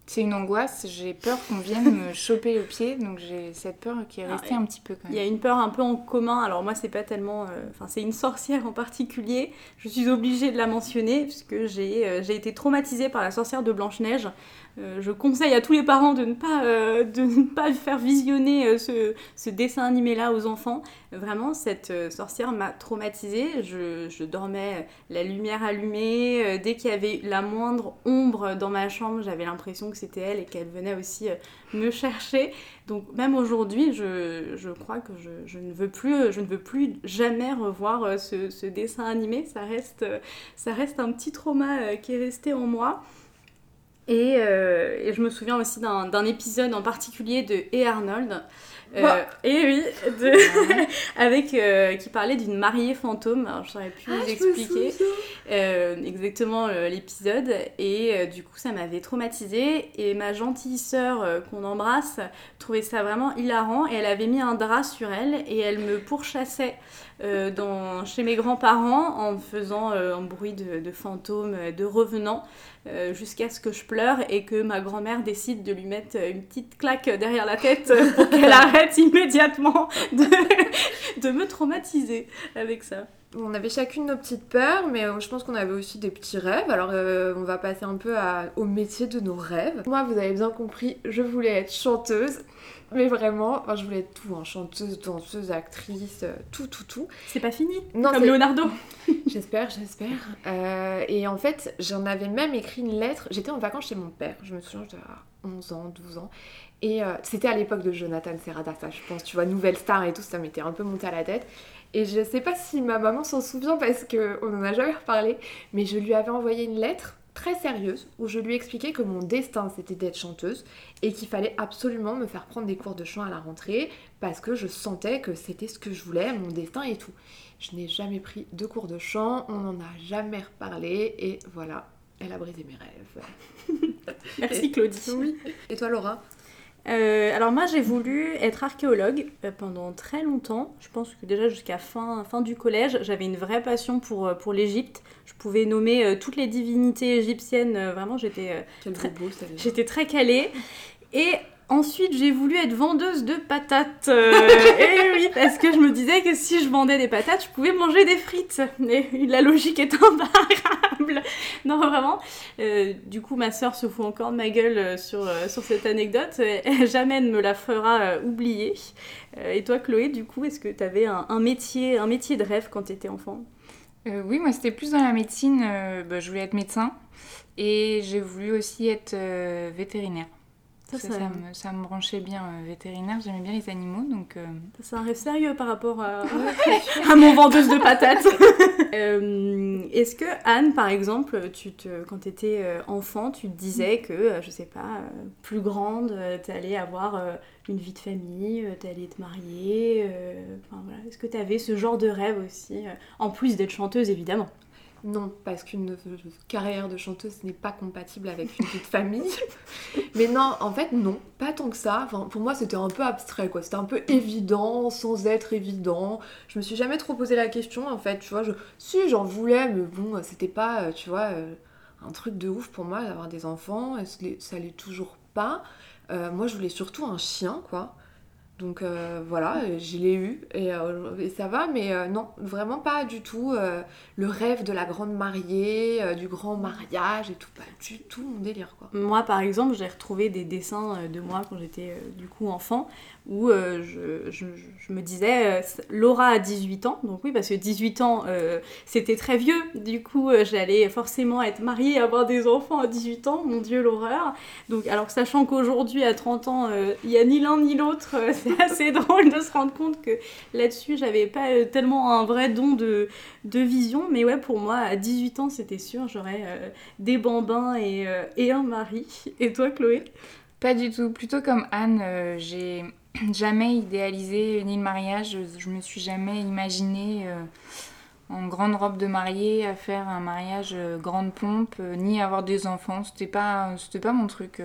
C'est une angoisse, j'ai peur qu'on vienne me *laughs* choper le pied, donc j'ai cette peur qui est Ah, restée un petit peu quand Il y même. a une peur un peu en commun. Alors moi, c'est pas tellement. euh, Enfin, c'est une sorcière en particulier. Je suis obligée de la mentionner puisque j'ai euh, j'ai été traumatisée par la sorcière de Blanche Neige. Euh, je conseille à tous les parents de ne pas euh, de ne pas *laughs* faire visionner euh, ce, dessin animé là aux enfants. Vraiment, cette sorcière m'a traumatisée. Je, dormais la lumière allumée. Dès qu'il y avait la moindre ombre dans ma chambre, j'avais l'impression que c'était elle et qu'elle venait aussi me *laughs* chercher. Donc même aujourd'hui, je, je crois que je, je ne veux plus, je ne veux plus jamais revoir ce, ce dessin animé. Ça reste, ça reste un petit trauma qui est resté en moi. Et, euh, et je me souviens aussi d'un épisode en particulier de Hey Arnold. Euh, et oui, de- *laughs* avec euh, qui parlait d'une mariée fantôme. Alors, je saurais plus Ah, vous expliquer exactement l'épisode. Et du coup, ça m'avait traumatisée. Et ma gentille sœur qu'on embrasse trouvait ça vraiment hilarant. Et elle avait mis un drap sur elle et elle me pourchassait euh, dans, chez mes grands-parents en faisant euh, un bruit de, de fantômes, euh, de revenants. euh, jusqu'à ce que je pleure et que ma grand-mère décide de lui mettre une petite claque derrière la tête pour qu'elle *laughs* arrête immédiatement de, de me traumatiser avec ça. On avait chacune nos petites peurs, mais je pense qu'on avait aussi des petits rêves. Alors, euh, on va passer un peu à- au métier de nos rêves. Moi, vous avez bien compris, je voulais être chanteuse. Mais vraiment, enfin, je voulais être tout, hein, chanteuse, danseuse, actrice, euh, tout, tout, tout. C'est pas fini Non, Comme Leonardo. *laughs* J'espère, j'espère. Euh, et en fait, j'en avais même écrit une lettre. J'étais en vacances chez mon père, je me souviens, j'avais 11 ans, 12 ans. Et euh, c'était à l'époque de Jonathan Serrada, ça, je pense, tu vois, Nouvelle Star et tout, ça m'était un peu monté à la tête. Et je sais pas si ma maman s'en souvient parce qu'on en a jamais reparlé, mais je lui avais envoyé une lettre très sérieuse où je lui expliquais que mon destin c'était d'être chanteuse et qu'il fallait absolument me faire prendre des cours de chant à la rentrée parce que je sentais que c'était ce que je voulais, mon destin et tout. Je n'ai jamais pris de cours de chant, on n'en a jamais reparlé et voilà, elle a brisé mes rêves. *laughs* Merci Claudie. Oui. Et toi Laura? Euh, alors moi j'ai voulu être archéologue euh, pendant très longtemps. Je pense que déjà jusqu'à fin, fin du collège, j'avais une vraie passion pour, euh, pour l'Égypte. Je pouvais nommer toutes les divinités égyptiennes. vraiment j'étais Très-. J'étais très calée. Et ensuite, j'ai voulu être vendeuse de patates. Euh, *laughs* et oui, parce que je me disais que si je vendais des patates, je pouvais manger des frites. Et la logique est *laughs* imparable. Non, vraiment. Euh, du coup, ma sœur se fout encore de ma gueule euh, sur, euh, sur cette anecdote. *laughs* Jamais ne me la fera oublier. Euh, et toi, Chloé, du coup, est-ce que tu avais un, un métier, un métier de rêve quand tu étais enfant? Euh, oui, moi c'était plus dans la médecine. euh, bah, je voulais être médecin et j'ai voulu aussi être euh, vétérinaire. Ça, Ça, ça- ça me, ça me branchait bien euh, vétérinaire. J'aimais bien les animaux, donc euh, C'est un rêve sérieux par rapport à, *laughs* à mon vendeuse de patates. *laughs* Euh, Est-ce que Anne, par exemple, tu te, quand tu étais enfant, tu te disais que, euh, je sais pas, euh, plus grande, tu allais avoir euh, une vie de famille, tu allais te marier euh, enfin, voilà. Est-ce que tu avais ce genre de rêve aussi, euh, en plus d'être chanteuse évidemment? Non, parce qu'une carrière de chanteuse n'est pas compatible avec une vie de famille. *laughs* Mais non, en fait, non, pas tant que ça. Enfin, pour moi, c'était un peu abstrait, quoi. C'était un peu évident, sans être évident. Je me suis jamais trop posé la question, en fait. Tu vois, je... si j'en voulais, mais bon, c'était pas, euh, tu vois, euh, un truc de ouf pour moi d'avoir des enfants. Ça l'est toujours pas. Euh, moi, je voulais surtout un chien, quoi. Donc euh, voilà, je l'ai eu et, euh, ça va, mais euh, non, vraiment pas du tout le rêve de la grande mariée, du grand mariage et tout, pas du tout mon délire quoi. Moi, par exemple, j'ai retrouvé des dessins de moi quand j'étais du coup enfant, où je, me disais, Laura a 18 ans, donc oui, parce que 18 ans, c'était très vieux, du coup, j'allais forcément être mariée, avoir des enfants à 18 ans, mon dieu, l'horreur. Donc, alors sachant qu'aujourd'hui, à 30 ans, il n'y a ni l'un ni l'autre, *laughs* c'est assez drôle de se rendre compte que là-dessus, j'avais pas euh, tellement un vrai don de, de vision, mais ouais, pour moi, à 18 ans, c'était sûr, j'aurais euh, des bambins et, euh, et un mari. Et toi, Chloé? Pas du tout. Plutôt comme Anne, j'ai *clears throat* jamais idéalisé ni le mariage. Je, me suis jamais imaginée en grande robe de mariée à faire un mariage grande pompe, ni avoir des enfants. C'était pas, pas mon truc.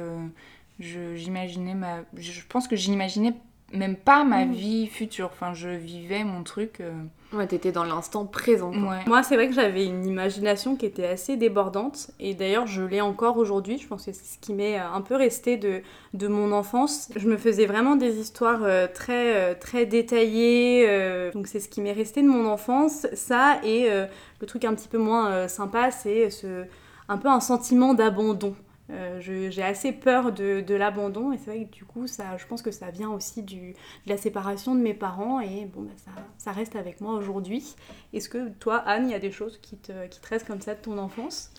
je, j'imaginais ma, je pense que j'imaginais même pas ma Mm. vie future. Enfin, je vivais mon truc. euh, Ouais, t'étais dans l'instant présent. quoi. ouais. Moi, c'est vrai que j'avais une imagination qui était assez débordante. Et d'ailleurs, je l'ai encore aujourd'hui. Je pense que c'est ce qui m'est euh, un peu resté de, de mon enfance. Je me faisais vraiment des histoires euh, très, euh, très détaillées. euh, donc, c'est ce qui m'est resté de mon enfance. Ça, et euh, le truc un petit peu moins euh, sympa, c'est ce, un peu un sentiment d'abandon. Euh, j'ai assez peur de, de l'abandon et c'est vrai que du coup ça, je pense que ça vient aussi du, de la séparation de mes parents et bon bah, ça, ça reste avec moi aujourd'hui. Est-ce que toi Anne, il y a des choses qui te, qui te restent comme ça de ton enfance?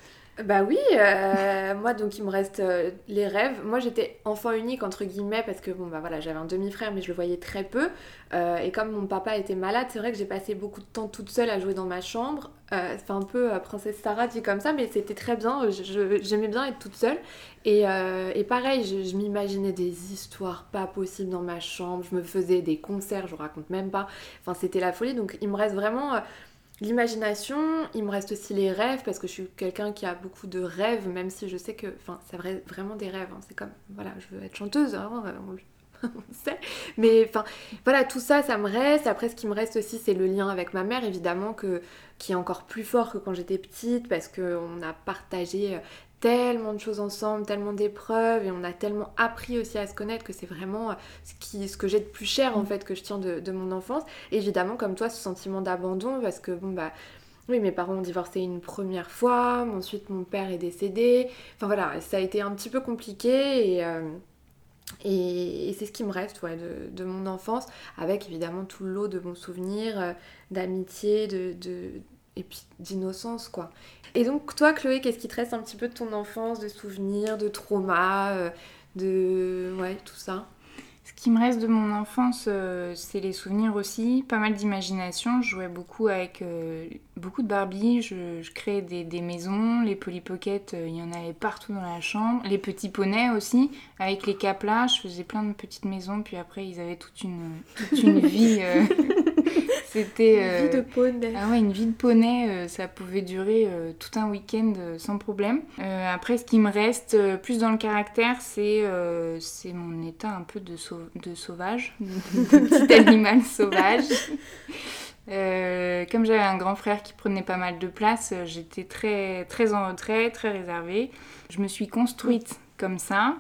Bah oui, euh, moi donc il me reste euh, les rêves. Moi j'étais enfant unique entre guillemets parce que bon bah voilà j'avais un demi-frère mais je le voyais très peu. Euh, et comme mon papa était malade, c'est vrai que j'ai passé beaucoup de temps toute seule à jouer dans ma chambre. c'est un peu princesse Sarah dit comme ça mais c'était très bien. J'aimais bien être toute seule. Et, pareil, je, je m'imaginais des histoires pas possibles dans ma chambre. Je me faisais des concerts, je vous raconte même pas. Enfin c'était la folie. Donc il me reste vraiment L'imagination, il me reste aussi les rêves parce que je suis quelqu'un qui a beaucoup de rêves, même si je sais que, enfin, c'est vrai, vraiment des rêves. Hein. C'est comme, voilà, je veux être chanteuse, hein, on, *laughs* sait. Mais enfin, voilà, tout ça, ça me reste. Après, ce qui me reste aussi, c'est le lien avec ma mère, évidemment, qui est encore plus fort que quand j'étais petite parce qu'on a partagé tellement de choses ensemble, tellement d'épreuves et on a tellement appris aussi à se connaître que c'est vraiment euh, ce, qui, ce que j'ai de plus cher en mm. fait que je tiens de, mon enfance. évidemment comme toi ce sentiment d'abandon parce que bon bah oui mes parents ont divorcé une première fois, ensuite mon père est décédé. Enfin voilà ça a été un petit peu compliqué et... Euh, et, c'est ce qui me reste ouais, de, mon enfance, avec évidemment tout le lot de bons souvenirs, euh, d'amitié, de, de, et puis d'innocence, quoi. Et donc, toi, Chloé, qu'est-ce qui te reste un petit peu de ton enfance, de souvenirs, de traumas, euh, de. Ouais, tout ça? Ce qui me reste de mon enfance, euh, c'est les souvenirs aussi, pas mal d'imagination. Je jouais beaucoup avec euh, beaucoup de Barbie, je, créais des, maisons, les Polly Pocket, il y en avait partout dans la chambre. Les petits poneys aussi, avec les caplas, je faisais plein de petites maisons, puis après, ils avaient toute une, toute une *laughs* vie. C'était. Une vie de euh, poney. Ah ouais, une vie de poney, euh, ça pouvait durer euh, tout un week-end sans problème. après, ce qui me reste plus dans le caractère, c'est c'est mon état un peu de, de sauvage, *laughs* de petit animal sauvage. *laughs* comme j'avais un grand frère qui prenait pas mal de place, j'étais très, très en retrait, très réservée. Je me suis construite comme ça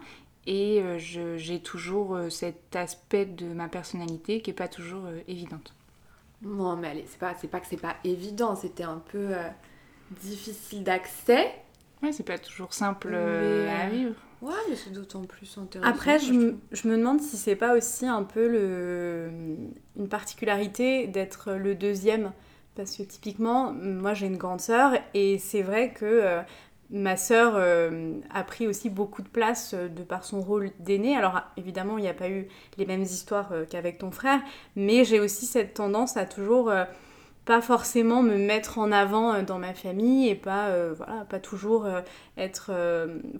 et j'ai toujours cet aspect de ma personnalité qui n'est pas toujours évidente. Non, mais allez, c'est pas, c'est pas que c'est pas évident, c'était un peu euh, difficile d'accès. Ouais, c'est pas toujours simple euh, à vivre. Ouais, mais c'est d'autant plus intéressant. Après, je, me, je me demande si c'est pas aussi un peu le, une particularité d'être le deuxième. Parce que typiquement, moi j'ai une grande sœur et c'est vrai que euh, Ma sœur euh, a pris aussi beaucoup de place euh, de par son rôle d'aînée. Alors évidemment, il n'y a pas eu les mêmes histoires euh, qu'avec ton frère, mais j'ai aussi cette tendance à toujours pas forcément me mettre en avant dans ma famille et pas voilà pas toujours être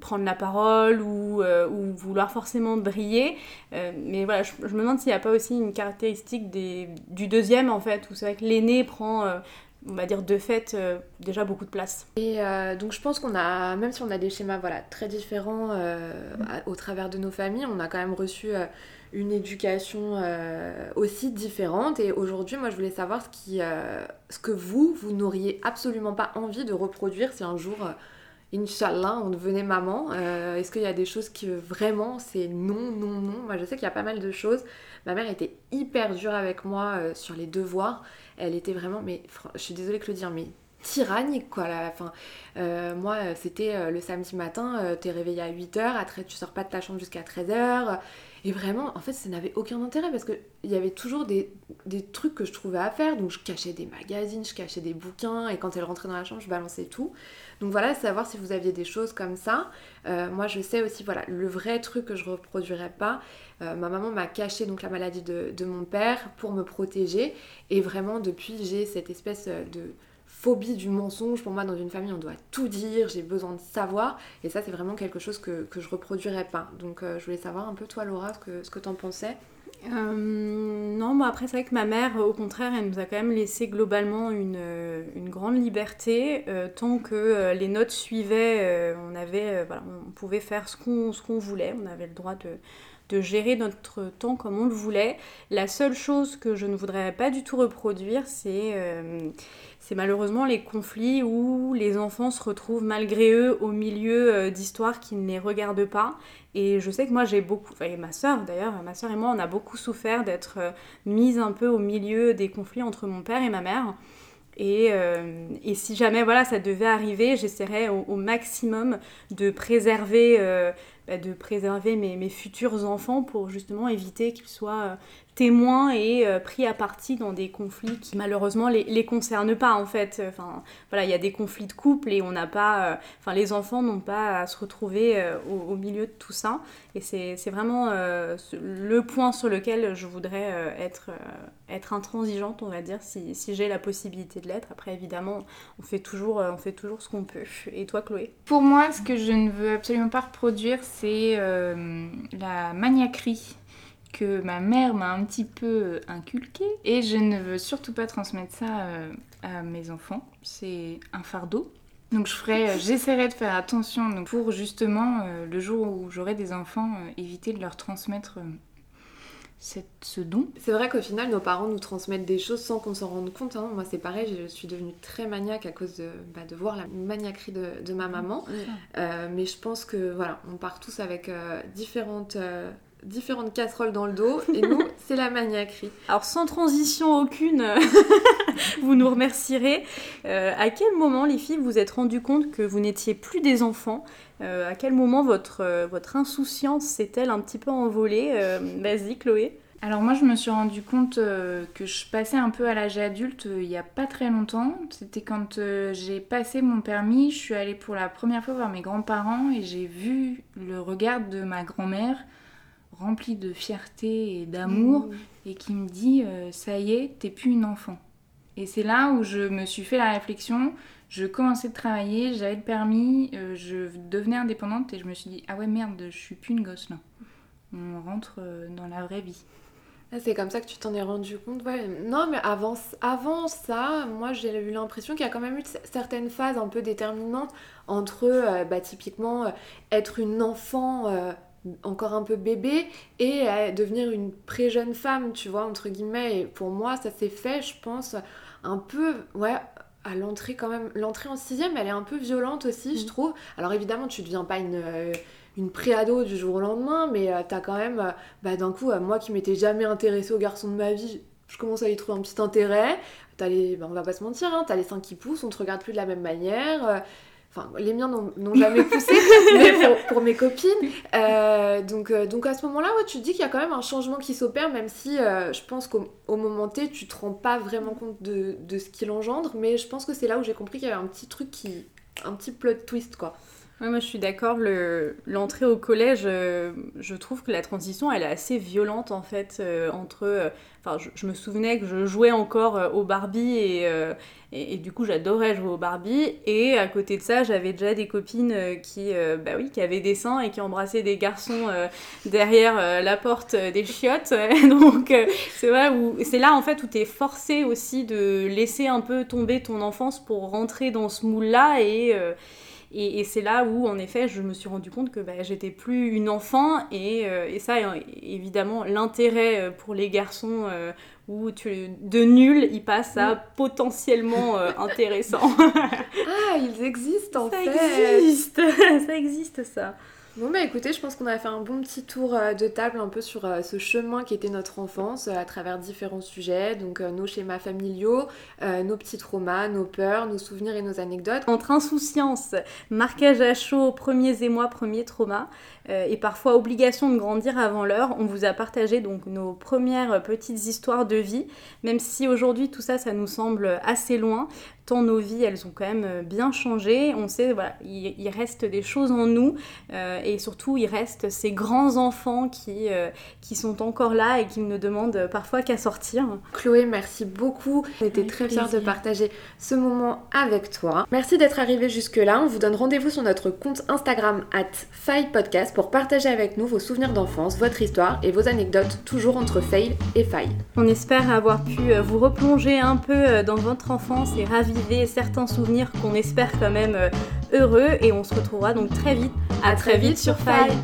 prendre la parole ou, ou, vouloir forcément briller mais voilà je, je me demande s'il n'y a pas aussi une caractéristique des, du deuxième en fait où c'est vrai que l'aîné prend on va dire de fait euh, déjà beaucoup de place. Et euh, donc je pense qu'on a, même si on a des schémas voilà, très différents euh, au travers de nos familles, on a quand même reçu une éducation aussi différente. Et aujourd'hui, moi je voulais savoir ce, qui, ce que vous, vous n'auriez absolument pas envie de reproduire si un jour... Inch'Allah, on devenait maman. Est-ce qu'il y a des choses qui vraiment c'est non, non, non? Moi je sais qu'il y a pas mal de choses. Ma mère était hyper dure avec moi sur les devoirs elle était vraiment, mais je suis désolée de le dire, mais tyrannique quoi la fin euh, moi c'était euh, le samedi matin euh, t'es réveillé à 8h après tu sors pas de ta chambre jusqu'à 13h et vraiment en fait ça n'avait aucun intérêt parce que il y avait toujours des, trucs que je trouvais à faire. Donc je cachais des magazines je cachais des bouquins et quand elle rentrait dans la chambre je balançais tout. Donc voilà savoir si vous aviez des choses comme ça. Moi je sais aussi voilà le vrai truc que je reproduirais pas ma maman m'a caché donc la maladie de, de mon père pour me protéger. Et vraiment depuis j'ai cette espèce de phobie du mensonge. Pour moi, dans une famille, on doit tout dire, j'ai besoin de savoir. Et ça, c'est vraiment quelque chose que, que je reproduirais pas. Donc, euh, je voulais savoir un peu, toi, Laura, ce que, ce que t'en pensais. Euh, non, moi après c'est vrai que ma mère, au contraire, elle nous a quand même laissé globalement une, une grande liberté. Euh, tant que les notes suivaient, on, avait, voilà, on pouvait faire ce qu'on qu'on voulait, on avait le droit de, de gérer notre temps comme on le voulait. La seule chose que je ne voudrais pas du tout reproduire, c'est c'est malheureusement les conflits où les enfants se retrouvent malgré eux au milieu euh, d'histoires qui ne les regardent pas. Et je sais que moi j'ai beaucoup, et ma soeur d'ailleurs, ma soeur et moi on a beaucoup souffert d'être euh, mise un peu au milieu des conflits entre mon père et ma mère. Et, euh, et, si jamais voilà ça devait arriver, j'essaierais au, maximum de préserver bah, de préserver mes, futurs enfants pour justement éviter qu'ils soient témoins et euh, pris à partie dans des conflits qui malheureusement les, les concernent pas en fait. Enfin voilà, il y a des conflits de couple et on n'a pas, euh, enfin les enfants n'ont pas à se retrouver euh, au, milieu de tout ça. Et c'est vraiment le point sur lequel je voudrais être, être intransigeante, on va dire, si, si j'ai la possibilité de l'être. Après évidemment, on fait toujours, on fait toujours ce qu'on peut. Et toi Chloé? Pour moi, ce que je ne veux absolument pas reproduire, c'est la maniaquerie que ma mère m'a un petit peu inculqué et je ne veux surtout pas transmettre ça euh, à mes enfants. C'est un fardeau. Donc je ferai, euh, j'essaierai de faire attention pour justement euh, le jour où j'aurai des enfants, éviter de leur transmettre cette, ce don. C'est vrai qu'au final, nos parents nous transmettent des choses sans qu'on s'en rende compte. Hein. Moi, c'est pareil, je suis devenue très maniaque à cause de, bah, de voir la maniaquerie de, de ma maman. mais je pense que voilà, on part tous avec différentes différentes casseroles dans le dos et nous *laughs* c'est la maniaquerie. Alors sans transition aucune, *laughs* vous nous remercierez. Euh, à quel moment les filles vous êtes rendu compte que vous n'étiez plus des enfants euh, À quel moment votre, euh, votre insouciance s'est-elle un petit peu envolée Vas-y Chloé. Alors moi je me suis rendu compte que je passais un peu à l'âge adulte il n'y a pas très longtemps. C'était quand j'ai passé mon permis, je suis allée pour la première fois voir mes grands-parents et j'ai vu le regard de ma grand-mère rempli de fierté et d'amour mmh. et qui me dit euh, ça y est, t'es plus une enfant. Et c'est là où je me suis fait la réflexion. Je commençais de travailler, j'avais le permis, euh, je devenais indépendante et je me suis dit ah ouais merde, je suis plus une gosse là. On rentre euh, dans la vraie vie. Ah, c'est comme ça que tu t'en es rendu compte. Ouais. Non, mais avant, avant ça, moi j'ai eu l'impression qu'il y a quand même eu certaines phases un peu déterminantes entre, bah, typiquement, être une enfant encore un peu bébé et à devenir une très jeune femme, tu vois, entre guillemets. Et pour moi, ça s'est fait, je pense, un peu, ouais, à l'entrée quand même. L'entrée en sixième, elle est un peu violente aussi, je mm. trouve. Alors évidemment, tu deviens pas une, euh, une préado du jour au lendemain, mais euh, t'as quand même, euh, bah, d'un coup, moi qui m'étais jamais intéressée au garçon de ma vie, je commence à y trouver un petit intérêt. T'as les, bah, on va pas se mentir, hein, t'as les seins qui poussent, on te regarde plus de la même manière. Enfin, les miens n'ont jamais poussé, *laughs* mais pour, mes copines. Euh, donc, euh, donc à ce moment-là, ouais, tu te dis qu'il y a quand même un changement qui s'opère, même si euh, je pense qu'au moment T, tu te rends pas vraiment compte de, de ce qu'il engendre. Mais je pense que c'est là où j'ai compris qu'il y avait un petit truc qui. un petit plot twist, quoi. Moi je suis d'accord, l'entrée au collège, je trouve que la transition elle est assez violente en fait entre Enfin, je, me souvenais que je jouais encore euh, au Barbie euh, et, et, du coup j'adorais jouer au Barbie. Et à côté de ça, j'avais déjà des copines euh, qui, bah oui, qui avaient des seins et qui embrassaient des garçons derrière la porte des chiottes. *laughs* Donc c'est c'est là en fait où tu es forcé aussi de laisser un peu tomber ton enfance pour rentrer dans ce moule-là et et, c'est là où, en effet, je me suis rendu compte que bah, j'étais plus une enfant. Et, euh, et ça, évidemment, l'intérêt euh, pour les garçons euh, où tu, de nul, ils passent à potentiellement *laughs* intéressant. ah, ils existent en ça fait. Existe. *laughs* ça existe, ça. Bon bah écoutez, je pense qu'on a fait un bon petit tour euh, de table un peu sur euh, ce chemin qui était notre enfance euh, à travers différents sujets, donc nos schémas familiaux, nos petits traumas, nos peurs, nos souvenirs et nos anecdotes. Entre insouciance, marquage à chaud, premiers émois, premiers traumas, et parfois obligation de grandir avant l'heure, on vous a partagé donc nos premières petites histoires de vie, même si aujourd'hui tout ça, ça nous semble assez loin nos vies, elles ont quand même euh, bien changé. On sait, voilà, il, reste des choses en nous euh, et surtout, il reste ces grands enfants qui, euh, qui sont encore là et qui ne demandent parfois qu'à sortir. Chloé, merci beaucoup. On était très fiers de partager ce moment avec toi. Merci d'être arrivé jusque-là. On vous donne rendez-vous sur notre compte Instagram at Podcast pour partager avec nous vos souvenirs d'enfance, votre histoire et vos anecdotes, toujours entre fail et faille. On espère avoir pu vous replonger un peu dans votre enfance et ravi certains souvenirs qu'on espère quand même euh, heureux et on se retrouvera donc très vite. À très vite sur Faille.